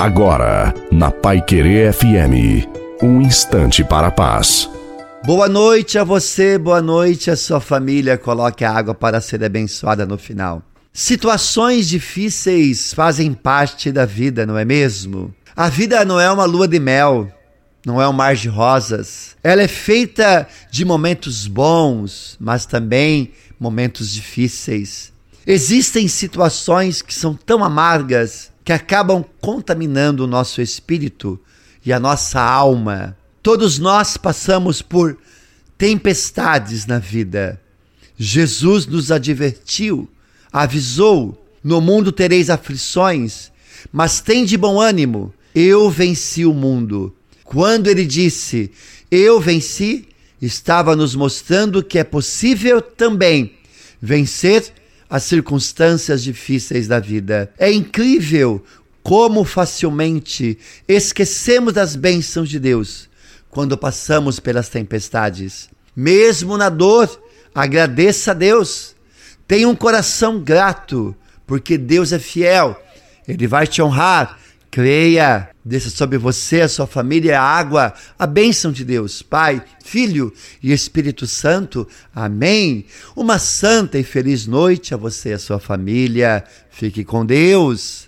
Agora, na Pai Querer FM, um instante para a paz. Boa noite a você, boa noite a sua família. Coloque a água para ser abençoada no final. Situações difíceis fazem parte da vida, não é mesmo? A vida não é uma lua de mel, não é um mar de rosas. Ela é feita de momentos bons, mas também momentos difíceis. Existem situações que são tão amargas que acabam contaminando o nosso espírito e a nossa alma. Todos nós passamos por tempestades na vida. Jesus nos advertiu, avisou: no mundo tereis aflições, mas tem de bom ânimo, eu venci o mundo. Quando ele disse, eu venci, estava nos mostrando que é possível também vencer as circunstâncias difíceis da vida. É incrível como facilmente esquecemos das bênçãos de Deus quando passamos pelas tempestades. Mesmo na dor, agradeça a Deus. Tenha um coração grato, porque Deus é fiel. Ele vai te honrar. Creia, desça sobre você, a sua família, a água, a bênção de Deus, Pai, Filho e Espírito Santo. Amém. Uma santa e feliz noite a você e a sua família. Fique com Deus.